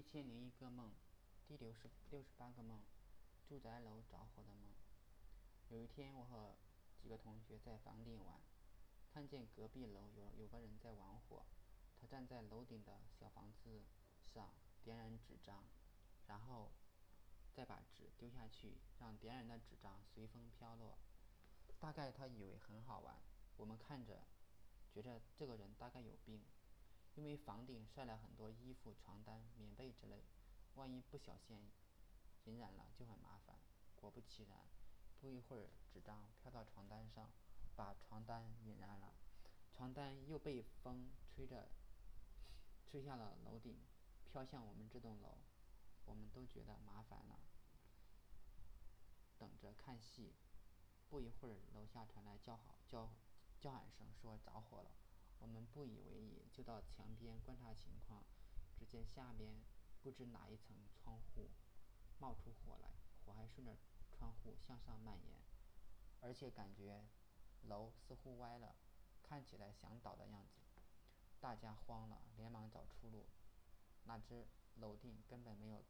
一千零一个梦，第六十六十八个梦，住宅楼着火的梦。有一天，我和几个同学在房顶玩，看见隔壁楼有有个人在玩火。他站在楼顶的小房子上点燃纸张，然后再把纸丢下去，让点燃的纸张随风飘落。大概他以为很好玩，我们看着，觉着这个人大概有病。因为房顶晒了很多衣服、床单、棉被之类，万一不小心引燃了就很麻烦。果不其然，不一会儿纸张飘到床单上，把床单引燃了，床单又被风吹着吹下了楼顶，飘向我们这栋楼。我们都觉得麻烦了，等着看戏。不一会儿，楼下传来叫好叫叫喊声，说着火了。我们不以为意，就到墙边观察情况。只见下面不知哪一层窗户冒出火来，火还顺着窗户向上蔓延，而且感觉楼似乎歪了，看起来想倒的样子。大家慌了，连忙找出路。哪知楼顶根本没有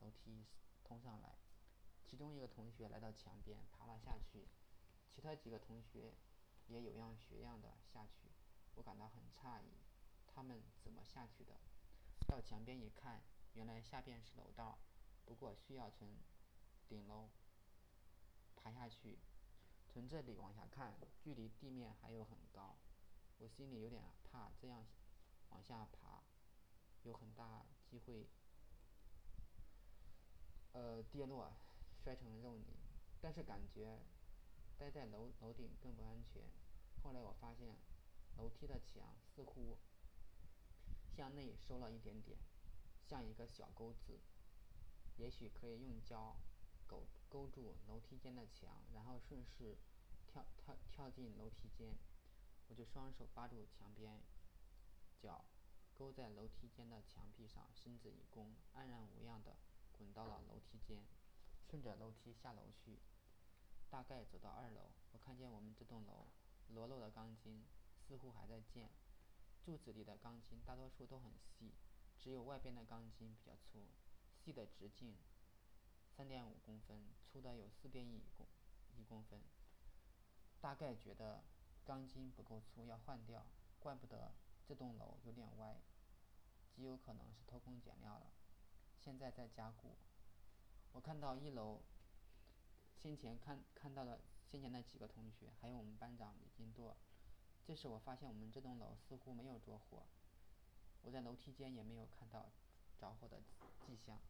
楼梯通上来。其中一个同学来到墙边，爬了下去，其他几个同学也有样学样的下去。我感到很诧异，他们怎么下去的？到墙边一看，原来下边是楼道，不过需要从顶楼爬下去。从这里往下看，距离地面还有很高，我心里有点怕，这样往下爬，有很大机会，呃，跌落，摔成肉泥。但是感觉待在楼楼顶更不安全。后来我发现，楼梯的墙似乎向内收了一点点，像一个小钩子。也许可以用胶勾勾住楼梯间的墙，然后顺势跳跳跳进楼梯间。我就双手扒住墙边，脚勾在楼梯间的墙壁上，身子一弓，安然无恙的滚到了楼梯间，顺着楼梯下楼去。大概走到二楼，我看见我们这栋楼裸露的钢筋似乎还在建。柱子里的钢筋大多数都很细，只有外边的钢筋比较粗，细的直径三点五公分，粗的有四点一公一公分。大概觉得钢筋不够粗，要换掉。怪不得这栋楼有点歪，极有可能是偷工减料了，现在在加固。我看到一楼，先前看看到了先前的几个同学，还有我们班长李金舵。这时我发现我们这栋楼似乎没有着火，我在楼梯间也没有看到着火的迹象。